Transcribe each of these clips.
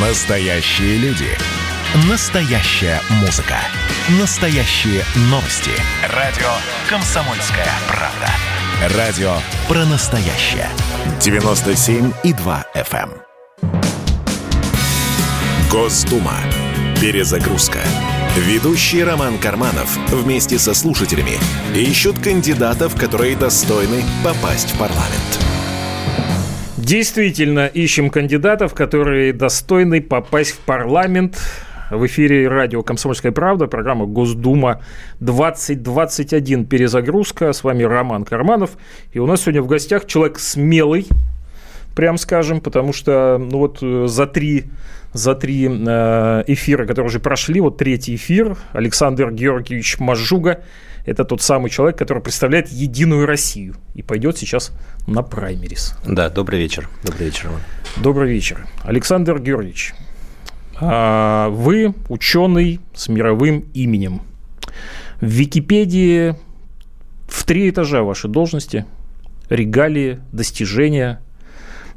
Настоящие люди. Настоящая музыка. Настоящие новости. Радио «Комсомольская правда». Радио про настоящее. 97,2 FM. эм. Госдума. Перезагрузка. Ведущий Роман Карманов вместе со слушателями ищут кандидатов, которые достойны попасть в парламент. Действительно, ищем кандидатов, которые достойны попасть в парламент. В эфире радио «Комсомольская правда», программа «Госдума 2021. Перезагрузка». С вами Роман Карманов. И у нас сегодня в гостях человек смелый, прям скажем, потому что ну вот э, за три, за три э, эфира, которые уже прошли, вот третий эфир, Александр Георгиевич Мажуга, это тот самый человек, который представляет Единую Россию и пойдет сейчас на праймерис. Да, добрый вечер. Добрый вечер, Роман. Добрый вечер. Александр Георгиевич, а, вы ученый с мировым именем. В Википедии в три этажа вашей должности, регалии, достижения.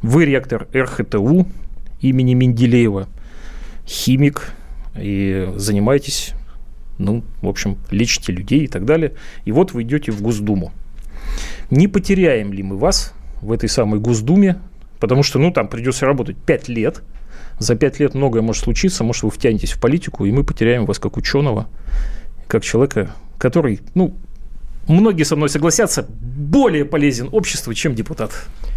Вы ректор РХТУ имени Менделеева, химик и занимаетесь, ну, в общем, лечите людей и так далее. И вот вы идете в Госдуму. Не потеряем ли мы вас в этой самой Госдуме, потому что, ну, там придется работать 5 лет, за 5 лет многое может случиться, может, вы втянетесь в политику, и мы потеряем вас как ученого, как человека, который, ну, многие со мной согласятся, более полезен обществу, чем депутат.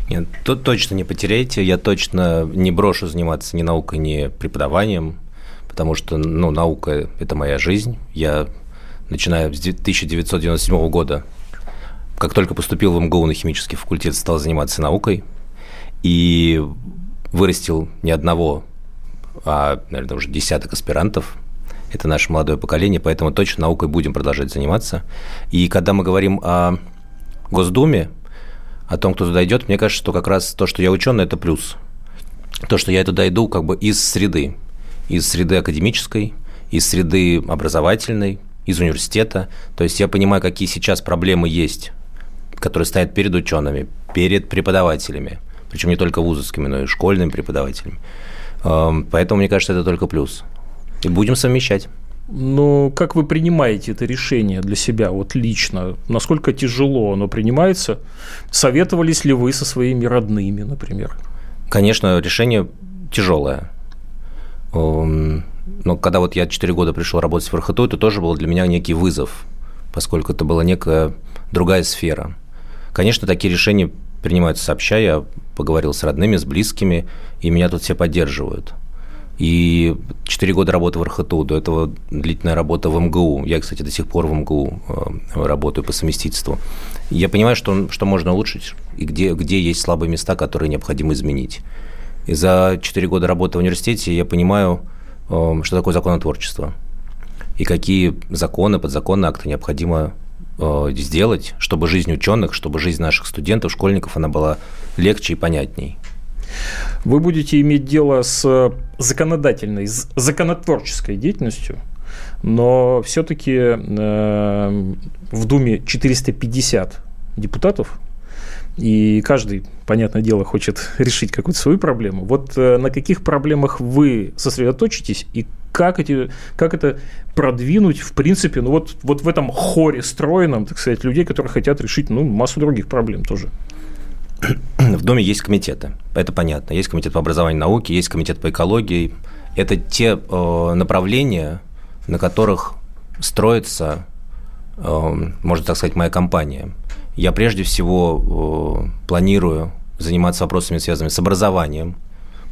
Нет, тут точно не потеряете. Я точно не брошу заниматься ни наукой, ни преподаванием, потому что ну, наука – это моя жизнь. Я, начиная с 1997 года, как только поступил в МГУ на химический факультет, стал заниматься наукой и вырастил не одного, а, наверное, уже десяток аспирантов. Это наше молодое поколение, поэтому точно наукой будем продолжать заниматься. И когда мы говорим о Госдуме, о том, кто туда идет, мне кажется, что как раз то, что я ученый, это плюс. То, что я туда иду как бы из среды, из среды академической, из среды образовательной, из университета. То есть я понимаю, какие сейчас проблемы есть, которые стоят перед учеными, перед преподавателями, причем не только вузовскими, но и школьными преподавателями. Эм, поэтому, мне кажется, это только плюс. И будем совмещать. Но как вы принимаете это решение для себя, вот лично? Насколько тяжело оно принимается? Советовались ли вы со своими родными, например? Конечно, решение тяжелое. Эм, Но когда вот я 4 года пришел работать в РХТУ, это тоже был для меня некий вызов, поскольку это была некая другая сфера. Конечно, такие решения принимаются сообща. Я поговорил с родными, с близкими, и меня тут все поддерживают. И 4 года работы в РХТУ, до этого длительная работа в МГУ. Я, кстати, до сих пор в МГУ э, работаю по совместительству. Я понимаю, что, что можно улучшить и где, где есть слабые места, которые необходимо изменить. И за 4 года работы в университете я понимаю, э, что такое законотворчество и какие законы, подзаконные акты необходимо э, сделать, чтобы жизнь ученых, чтобы жизнь наших студентов, школьников, она была легче и понятней. Вы будете иметь дело с законодательной, с законотворческой деятельностью, но все-таки э, в Думе 450 депутатов, и каждый, понятное дело, хочет решить какую-то свою проблему. Вот э, на каких проблемах вы сосредоточитесь и как, эти, как это продвинуть, в принципе, ну вот, вот в этом хоре стройном, так сказать, людей, которые хотят решить ну, массу других проблем тоже. В Доме есть комитеты, это понятно. Есть комитет по образованию и науке, есть комитет по экологии. Это те э, направления, на которых строится, э, можно так сказать, моя компания. Я прежде всего э, планирую заниматься вопросами, связанными с образованием,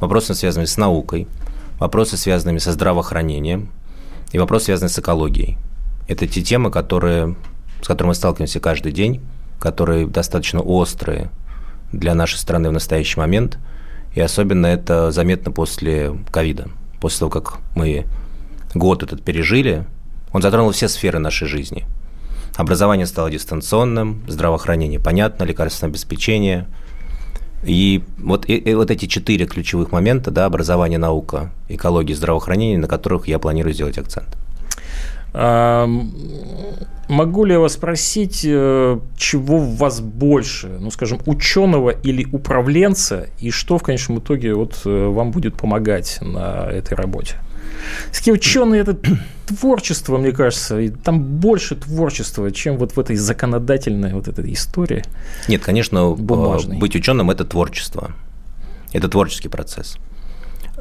вопросами, связанными с наукой, вопросы, связанными со здравоохранением и вопросы, связанные с экологией. Это те темы, которые, с которыми мы сталкиваемся каждый день, которые достаточно острые для нашей страны в настоящий момент. И особенно это заметно после ковида. После того, как мы год этот пережили, он затронул все сферы нашей жизни. Образование стало дистанционным, здравоохранение понятно, лекарственное обеспечение. И вот, и, и вот эти четыре ключевых момента, да, образование, наука, экология, здравоохранение, на которых я планирую сделать акцент. Могу ли я вас спросить, э, чего в вас больше, ну, скажем, ученого или управленца, и что в конечном итоге вот э, вам будет помогать на этой работе? Все ученые это творчество, мне кажется, и там больше творчества, чем вот в этой законодательной вот этой истории. Нет, конечно, э, бумажной. быть ученым это творчество, это творческий процесс.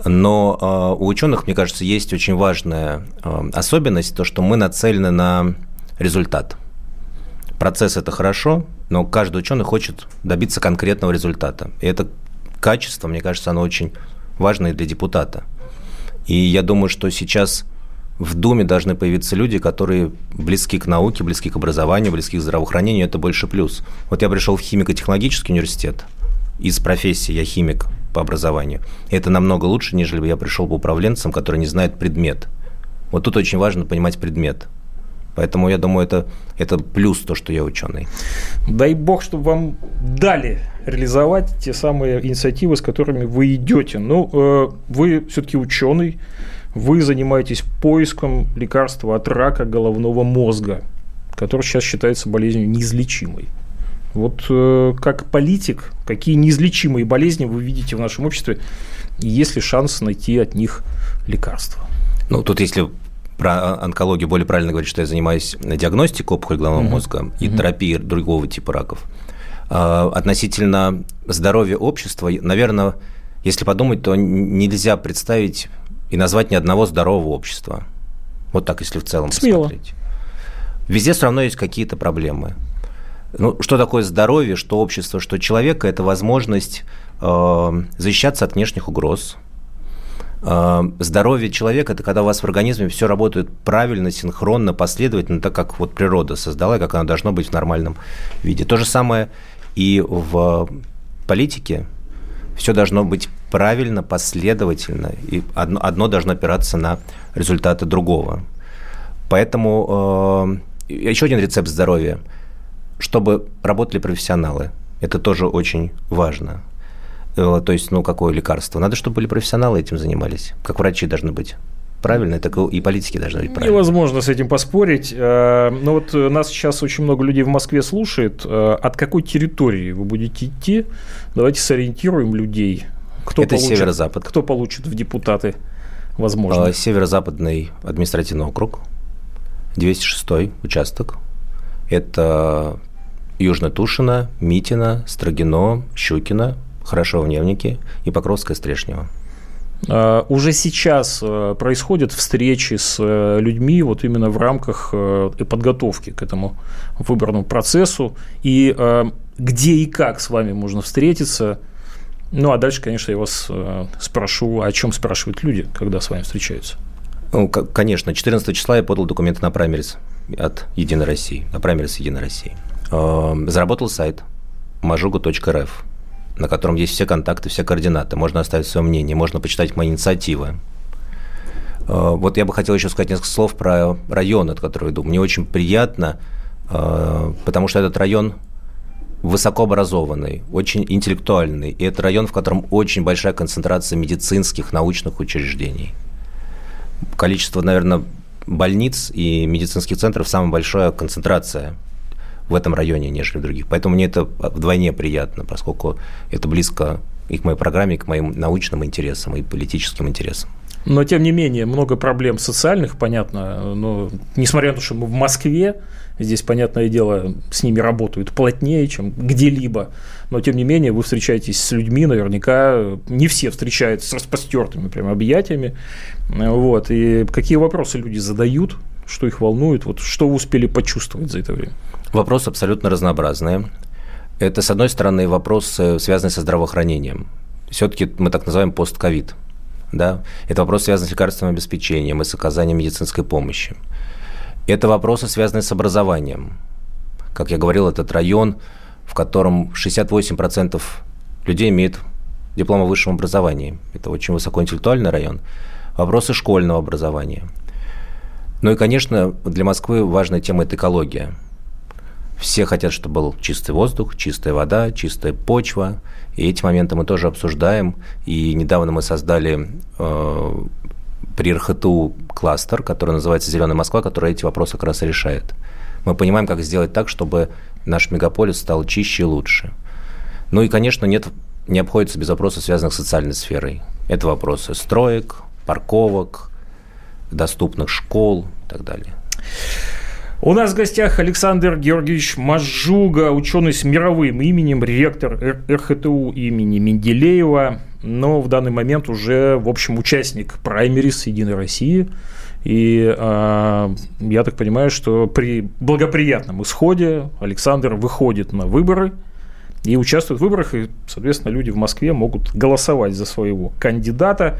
Но э, у ученых, мне кажется, есть очень важная э, особенность, то, что мы нацелены на результат. Процесс – это хорошо, но каждый ученый хочет добиться конкретного результата. И это качество, мне кажется, оно очень важное для депутата. И я думаю, что сейчас в Думе должны появиться люди, которые близки к науке, близки к образованию, близки к здравоохранению. Это больше плюс. Вот я пришел в химико-технологический университет. Из профессии я химик по образованию. И это намного лучше, нежели бы я пришел бы управленцем, который не знает предмет. Вот тут очень важно понимать предмет. Поэтому я думаю, это, это плюс то, что я ученый. Дай бог, чтобы вам дали реализовать те самые инициативы, с которыми вы идете. Ну, э, вы все-таки ученый, вы занимаетесь поиском лекарства от рака головного мозга, который сейчас считается болезнью неизлечимой. Вот э, как политик, какие неизлечимые болезни вы видите в нашем обществе, и есть ли шанс найти от них лекарства? Ну, тут если про онкологию более правильно говорить, что я занимаюсь диагностикой опухоли головного uh-huh. мозга и uh-huh. терапией другого типа раков. А, относительно здоровья общества, наверное, если подумать, то нельзя представить и назвать ни одного здорового общества. Вот так, если в целом Смело. посмотреть. Везде все равно есть какие-то проблемы. Ну, что такое здоровье, что общество, что человека – это возможность э, защищаться от внешних угроз – Э, здоровье человека – это когда у вас в организме все работает правильно, синхронно, последовательно, так как вот природа создала, как оно должно быть в нормальном виде. То же самое и в политике. Все должно быть правильно, последовательно, и одно, одно должно опираться на результаты другого. Поэтому э, еще один рецепт здоровья – чтобы работали профессионалы. Это тоже очень важно. Э, то есть, ну, какое лекарство? Надо, чтобы были профессионалы этим занимались, как врачи должны быть. Правильно, так и политики должны быть правильно. Невозможно с этим поспорить. Э, но вот нас сейчас очень много людей в Москве слушает. Э, от какой территории вы будете идти? Давайте сориентируем людей. Кто Это получит, северо-запад. Кто получит в депутаты возможно? Северо-западный административный округ, 206 участок. Это Южно-Тушино, Митино, Строгино, Щукино, Хорошо в Невнике и Покровская Стрешнева. А, уже сейчас э, происходят встречи с э, людьми вот именно в рамках э, подготовки к этому выборному процессу. И где и как с вами можно встретиться. Ну, а дальше, конечно, я вас спрошу, о чем спрашивают люди, когда с вами встречаются. Ну, конечно, 14 числа я подал документы на праймерис от Единой России, на праймерис Единой России. Заработал сайт majuga.rf на котором есть все контакты, все координаты. Можно оставить свое мнение, можно почитать мои инициативы. Э, вот я бы хотел еще сказать несколько слов про район, от которого иду. Мне очень приятно, э, потому что этот район высокообразованный, очень интеллектуальный. И это район, в котором очень большая концентрация медицинских, научных учреждений. Количество, наверное, больниц и медицинских центров самая большая концентрация в этом районе, нежели в других. Поэтому мне это вдвойне приятно, поскольку это близко и к моей программе, и к моим научным интересам, и политическим интересам. Но, тем не менее, много проблем социальных, понятно. Но, несмотря на то, что мы в Москве, здесь, понятное дело, с ними работают плотнее, чем где-либо. Но, тем не менее, вы встречаетесь с людьми, наверняка не все встречаются с распостертыми прям объятиями. Вот. И какие вопросы люди задают, что их волнует, вот что вы успели почувствовать за это время? Вопросы абсолютно разнообразные. Это, с одной стороны, вопросы, связанные со здравоохранением. Все-таки мы так называем постковид. Да? Это вопрос, связанный с лекарственным обеспечением и с оказанием медицинской помощи. Это вопросы, связанные с образованием. Как я говорил, этот район, в котором 68% людей имеют диплом о высшем образовании. Это очень высокоинтеллектуальный район. Вопросы школьного образования. Ну и, конечно, для Москвы важная тема – это экология – все хотят, чтобы был чистый воздух, чистая вода, чистая почва. И эти моменты мы тоже обсуждаем. И недавно мы создали э, при РХТУ кластер, который называется «Зеленая Москва», который эти вопросы как раз решает. Мы понимаем, как сделать так, чтобы наш мегаполис стал чище и лучше. Ну и, конечно, нет, не обходится без вопросов, связанных с социальной сферой. Это вопросы строек, парковок, доступных школ и так далее. У нас в гостях Александр Георгиевич Мажуга, ученый с мировым именем, ректор РХТУ имени Менделеева, но в данный момент уже, в общем, участник праймерис Единой России. И э, я так понимаю, что при благоприятном исходе Александр выходит на выборы и участвует в выборах, и, соответственно, люди в Москве могут голосовать за своего кандидата.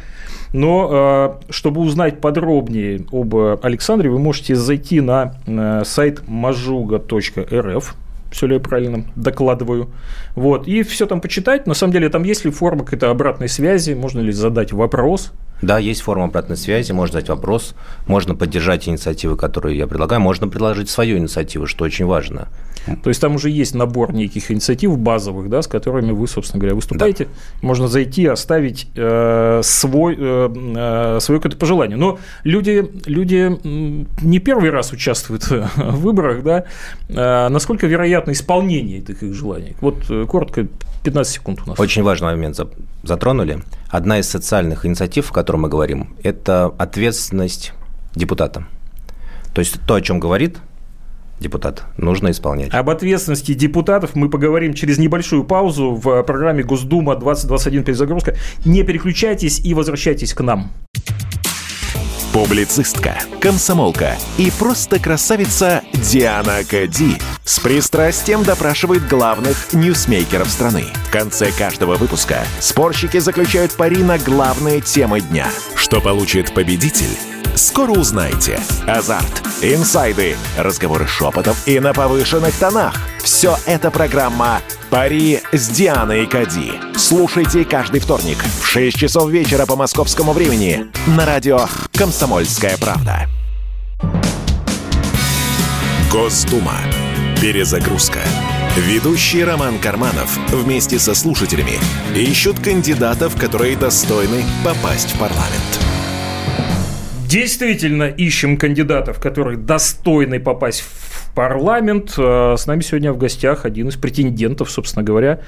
Но э, чтобы узнать подробнее об Александре, вы можете зайти на э, сайт majuga.rf, все ли я правильно докладываю. Вот, и все там почитать. На самом деле, там есть ли форма какой-то обратной связи, можно ли задать вопрос. Да, есть форма обратной связи, можно задать вопрос, можно поддержать инициативы, которые я предлагаю, можно предложить свою инициативу, что очень важно. То есть там уже есть набор неких инициатив базовых, да, с которыми вы, собственно говоря, выступаете. Да. Можно зайти, оставить э, свой, э, э свое какое-то пожелание. Но люди, люди не первый раз участвуют в выборах, да. Э, насколько вероятно исполнение этих их желаний? Вот э, коротко, 15 секунд у нас. Очень важный момент затронули. Одна из социальных инициатив, о которой мы говорим, это ответственность депутата. То есть то, о чем говорит депутат. Нужно исполнять. Об ответственности депутатов мы поговорим через небольшую паузу в программе Госдума 2021 перезагрузка. Не переключайтесь и возвращайтесь к нам. Публицистка, комсомолка и просто красавица Диана Кади с пристрастием допрашивает главных ньюсмейкеров страны. В конце каждого выпуска спорщики заключают пари на главные темы дня. Что получит победитель? Скоро узнаете. Азарт, инсайды, разговоры шепотов и на повышенных тонах. Все это программа «Пари с Дианой Кади». Слушайте каждый вторник в 6 часов вечера по московскому времени на радио «Комсомольская правда». Госдума. Перезагрузка. Ведущий Роман Карманов вместе со слушателями ищут кандидатов, которые достойны попасть в парламент. Действительно ищем кандидатов, которые достойны попасть в парламент. Э, с нами сегодня в гостях один из претендентов, собственно говоря.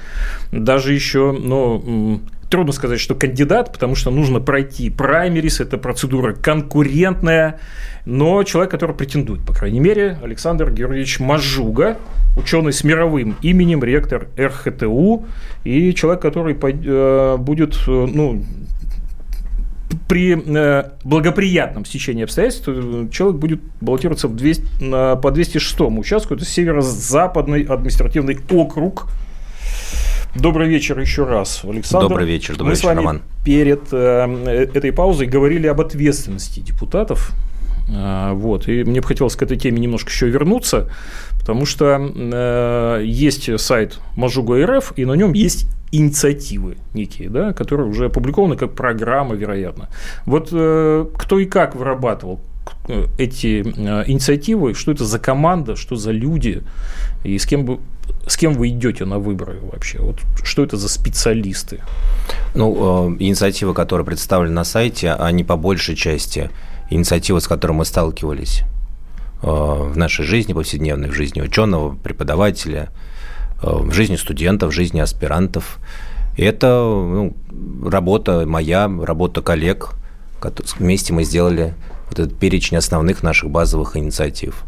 Даже еще, ну, трудно сказать, что кандидат, потому что нужно пройти праймерис, это процедура конкурентная, но человек, который претендует, по крайней мере, Александр Георгиевич Мажуга, ученый с мировым именем, ректор РХТУ, и человек, который э, будет, э, ну, при э, благоприятном стечении обстоятельств э, человек будет баллотироваться в 200, по 206 участку, это северо-западный административный округ. Добрый вечер еще раз, Александр. Добрый вечер, добрый Мы вечер, с вами Роман. перед э, этой паузой говорили об ответственности депутатов. Э, вот, и мне бы хотелось к этой теме немножко еще вернуться, потому что э, есть сайт Мажуга РФ, и на нем есть инициативы некие, да, которые уже опубликованы как программа, вероятно. Вот э, кто и как вырабатывал э, эти э, инициативы, что это за команда, что за люди, и с кем, вы, с кем вы идете на выборы вообще? Вот что это за специалисты? Ну, инициативы, которые представлены на сайте, они по большей части инициативы, с которыми мы сталкивались в нашей жизни, повседневной, в жизни ученого, преподавателя – Э, в жизни студентов, в жизни аспирантов. И это ну, работа моя, работа коллег. Вместе мы сделали вот этот перечень основных наших базовых инициатив.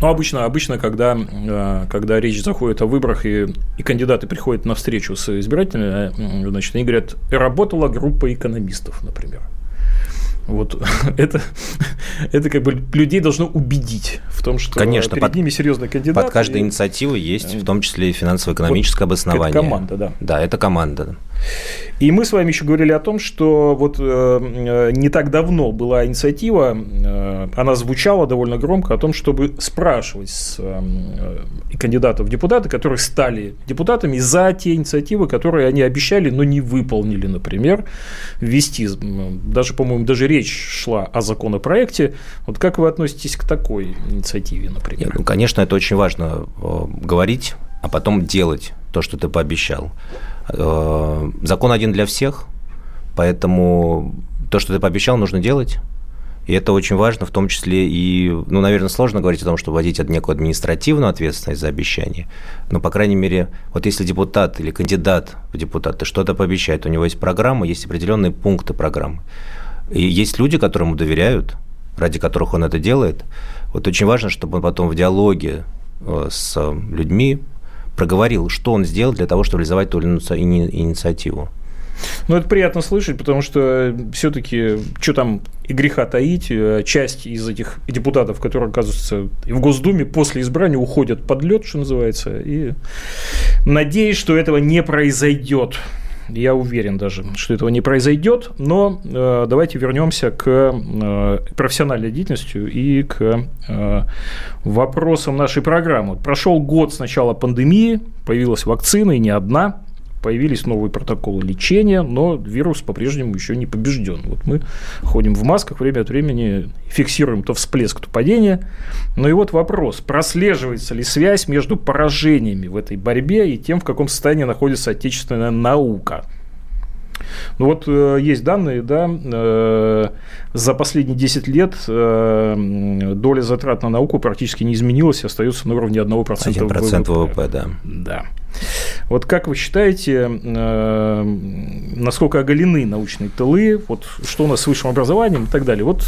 Ну, обычно, обычно когда, э, когда речь заходит о выборах, и, и кандидаты приходят на встречу с избирателями, э, значит, они говорят, работала группа экономистов, например. Вот это, это как бы людей должно убедить в том, что Конечно, перед под, ними серьезный кандидат. Под каждой и... инициативой есть в том числе и финансово-экономическое вот обоснование. Это команда, да. Да, это команда. И мы с вами еще говорили о том, что вот э, не так давно была инициатива, э, она звучала довольно громко о том, чтобы спрашивать с э, кандидатов в депутаты, которые стали депутатами, за те инициативы, которые они обещали, но не выполнили, например, ввести, даже, по-моему, даже речь шла о законопроекте. Вот как вы относитесь к такой инициативе, например? ну, конечно, это очень важно э, говорить, а потом делать то, что ты пообещал. Э, закон один для всех, поэтому то, что ты пообещал, нужно делать. И это очень важно, в том числе и, ну, наверное, сложно говорить о том, что вводить некую административную ответственность за обещание. Но, по крайней мере, вот если депутат или кандидат в депутаты что-то пообещает, у него есть программа, есть определенные пункты программы. И есть люди, которым доверяют, ради которых он это делает. Вот очень важно, чтобы он потом в диалоге э, с людьми проговорил, что он сделал для того, чтобы реализовать ту или иную инициативу. Ну, это приятно слышать, потому что все-таки, что там и греха таить, э, часть из этих депутатов, которые оказываются в Госдуме, после избрания уходят под лед, что называется, и надеюсь, что этого не произойдет. Я уверен даже, что этого не произойдет, но э, давайте вернемся к э, профессиональной деятельности и к э, вопросам нашей программы. Прошел год с начала пандемии, появилась вакцина и не одна появились новые протоколы лечения, но вирус по-прежнему еще не побежден. Вот мы ходим в масках, время от времени фиксируем то всплеск, то падение. Ну и вот вопрос, прослеживается ли связь между поражениями в этой борьбе и тем, в каком состоянии находится отечественная наука? Ну вот э, есть данные, да, э, за последние 10 лет э, доля затрат на науку практически не изменилась, остается на уровне 1%, 1% ВВП. ВВП, да. Да. Вот как вы считаете, э, насколько оголены научные тылы, вот что у нас с высшим образованием и так далее? Вот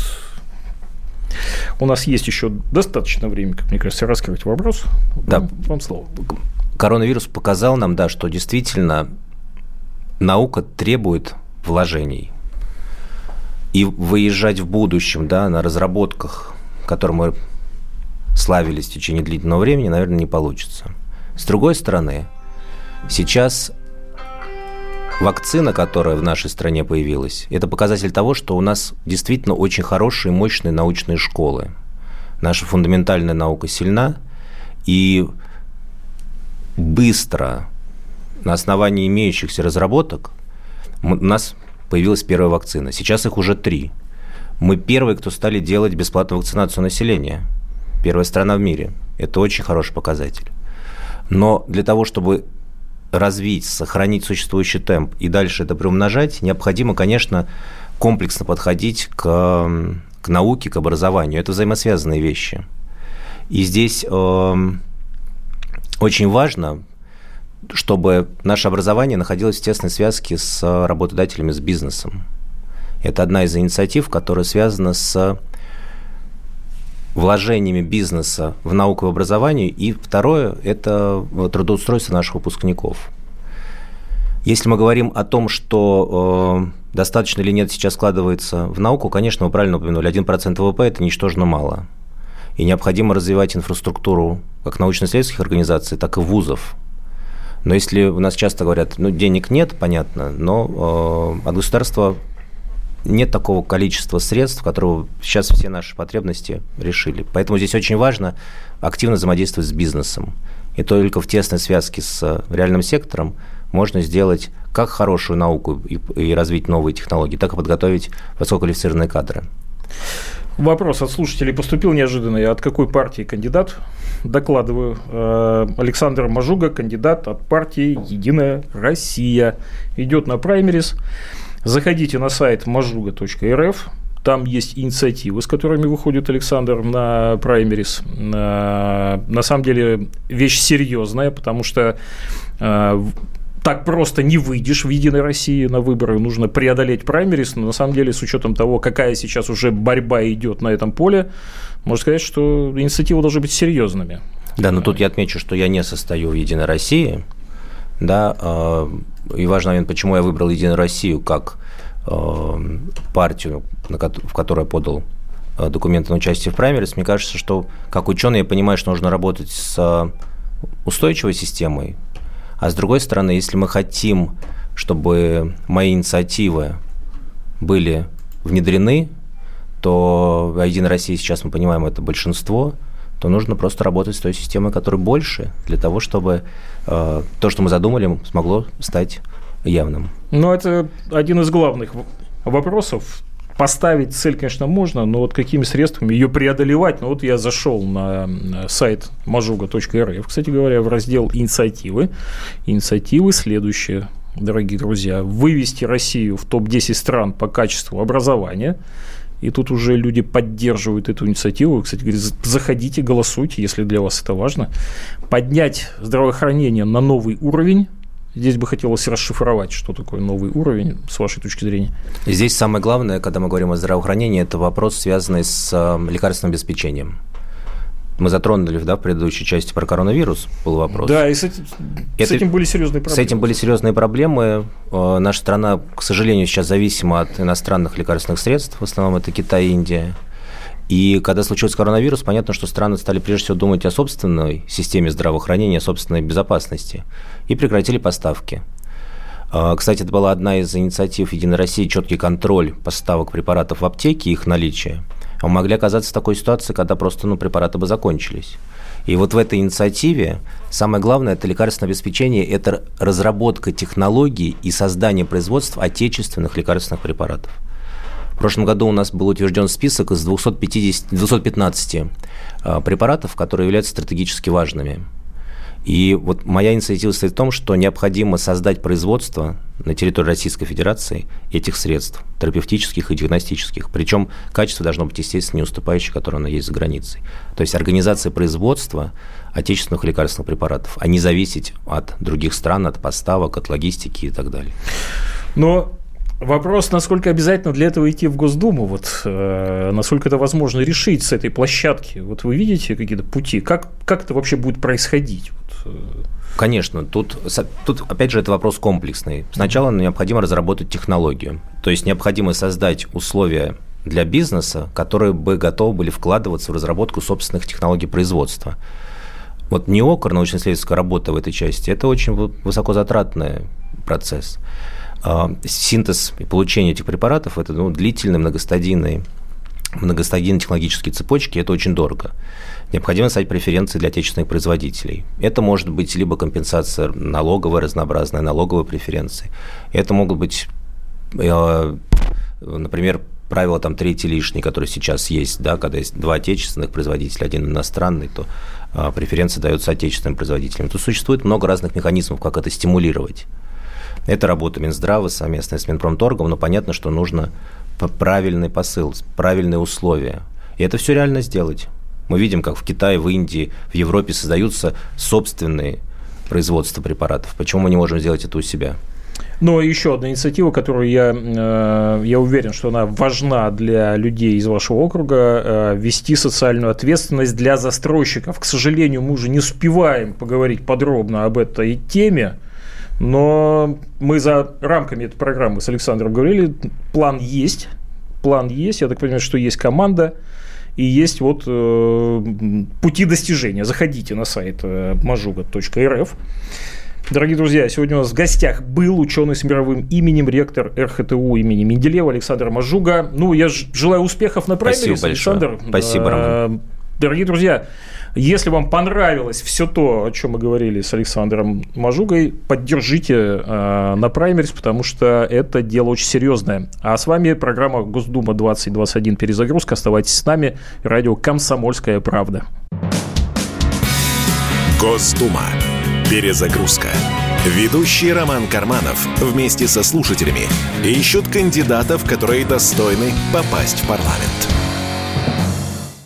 у нас есть еще достаточно времени, как мне кажется, раскрыть вопрос. Да. Вам, вам слово. Коронавирус показал нам, да, что действительно наука требует вложений. И выезжать в будущем да, на разработках, которым мы славились в течение длительного времени, наверное, не получится. С другой стороны, сейчас вакцина, которая в нашей стране появилась, это показатель того, что у нас действительно очень хорошие, мощные научные школы. Наша фундаментальная наука сильна, и быстро на основании имеющихся разработок у нас появилась первая вакцина. Сейчас их уже три. Мы первые, кто стали делать бесплатную вакцинацию населения. Первая страна в мире. Это очень хороший показатель. Но для того, чтобы развить, сохранить существующий темп и дальше это приумножать, необходимо, конечно, комплексно подходить к, к науке, к образованию. Это взаимосвязанные вещи. И здесь э, очень важно чтобы наше образование находилось в тесной связке с работодателями, с бизнесом. Это одна из инициатив, которая связана с вложениями бизнеса в науку и образование. И второе – это трудоустройство наших выпускников. Если мы говорим о том, что э, достаточно или нет сейчас складывается в науку, конечно, вы правильно упомянули, 1% ВВП – это ничтожно мало. И необходимо развивать инфраструктуру как научно-исследовательских организаций, так и вузов, но если у нас часто говорят, ну, денег нет, понятно, но э, от государства нет такого количества средств, которые сейчас все наши потребности решили. Поэтому здесь очень важно активно взаимодействовать с бизнесом. И только в тесной связке с реальным сектором можно сделать как хорошую науку и, и развить новые технологии, так и подготовить высококвалифицированные кадры. Вопрос от слушателей поступил неожиданный. От какой партии кандидат? Докладываю. Э, Александр Мажуга, кандидат от партии «Единая Россия». Идет на праймерис. Заходите на сайт majuga.rf. Там есть инициативы, с которыми выходит Александр на праймерис. Э, на самом деле вещь серьезная, потому что э, так просто не выйдешь в «Единой России» на выборы, нужно преодолеть праймерис, но на самом деле с учетом того, какая сейчас уже борьба идет на этом поле, можно сказать, что инициативы должны быть серьезными. Да, но тут я отмечу, что я не состою в «Единой России», да, а, и важно момент, почему я выбрал «Единую Россию» как а, партию, в которой я подал а, документы на участие в праймерис, мне кажется, что как ученый я понимаю, что нужно работать с устойчивой системой, а с другой стороны, если мы хотим, чтобы мои инициативы были внедрены, то в «Единой России» сейчас мы понимаем это большинство, то нужно просто работать с той системой, которая больше, для того, чтобы э, то, что мы задумали, смогло стать явным. Ну, это один из главных вопросов Поставить цель, конечно, можно, но вот какими средствами ее преодолевать? Ну, вот я зашел на сайт majuga.rf, кстати говоря, в раздел «Инициативы». Инициативы следующие. дорогие друзья, вывести Россию в топ-10 стран по качеству образования. И тут уже люди поддерживают эту инициативу. Кстати, говорят, заходите, голосуйте, если для вас это важно. Поднять здравоохранение на новый уровень. Здесь бы хотелось расшифровать, что такое новый уровень, с вашей точки зрения. Здесь самое главное, когда мы говорим о здравоохранении, это вопрос, связанный с э, лекарственным обеспечением. Мы затронули да, в предыдущей части про коронавирус, был вопрос. Да, и с этим, Это, с этим были серьезные проблемы. С этим были серьезные проблемы. Э, наша страна, к сожалению, сейчас зависима от иностранных лекарственных средств, в основном это Китай и Индия. И когда случился коронавирус, понятно, что страны стали прежде всего думать о собственной системе здравоохранения, о собственной безопасности, и прекратили поставки. Э, кстати, это была одна из инициатив Единой России, четкий контроль поставок препаратов в аптеке, их наличие – мы могли оказаться в такой ситуации, когда просто ну, препараты бы закончились. И вот в этой инициативе самое главное – это лекарственное обеспечение, это разработка технологий и создание производства отечественных лекарственных препаратов. В прошлом году у нас был утвержден список из 250, 215 а, препаратов, которые являются стратегически важными. И вот моя инициатива стоит в том, что необходимо создать производство на территории Российской Федерации этих средств, терапевтических и диагностических. Причем качество должно быть, естественно, не уступающее, которое оно есть за границей. То есть организация производства отечественных лекарственных препаратов, а не зависеть от других стран, от поставок, от логистики и так далее. Но Вопрос, насколько обязательно для этого идти в Госдуму, вот, э, насколько это возможно решить с этой площадки. Вот вы видите какие-то пути, как, как это вообще будет происходить? Конечно, тут, тут опять же это вопрос комплексный. Сначала необходимо разработать технологию, то есть необходимо создать условия для бизнеса, которые бы готовы были вкладываться в разработку собственных технологий производства. Вот НИОКР, научно-исследовательская работа в этой части, это очень высокозатратный процесс. А, синтез и получение этих препаратов – это ну, длительные многостадийные многостадийные технологические цепочки, это очень дорого. Необходимо стать преференции для отечественных производителей. Это может быть либо компенсация налоговая, разнообразная налоговая преференции. Это могут быть, э, например, правила там третий лишний, которые сейчас есть, да, когда есть два отечественных производителя, один иностранный, то э, преференции даются отечественным производителям. Тут существует много разных механизмов, как это стимулировать. Это работа Минздрава совместно с Минпромторгом, но понятно, что нужно правильный посыл, правильные условия. И это все реально сделать. Мы видим, как в Китае, в Индии, в Европе создаются собственные производства препаратов. Почему мы не можем сделать это у себя? Но еще одна инициатива, которую я, э, я уверен, что она важна для людей из вашего округа, э, ввести социальную ответственность для застройщиков. К сожалению, мы уже не успеваем поговорить подробно об этой теме, но мы за рамками этой программы с Александром говорили, план есть, план есть, я так понимаю, что есть команда, и есть вот э, пути достижения. Заходите на сайт э, majuga.rf. Дорогие друзья, сегодня у нас в гостях был ученый с мировым именем, ректор РХТУ имени Менделеева Александр Мажуга. Ну, я желаю успехов на праймерис, Александр. Спасибо, Роман. Дорогие друзья, если вам понравилось все то, о чем мы говорили с Александром Мажугой, поддержите э, на праймерис, потому что это дело очень серьезное. А с вами программа Госдума 2021 перезагрузка. Оставайтесь с нами. Радио «Комсомольская правда». Госдума. Перезагрузка. Ведущий Роман Карманов вместе со слушателями ищут кандидатов, которые достойны попасть в парламент.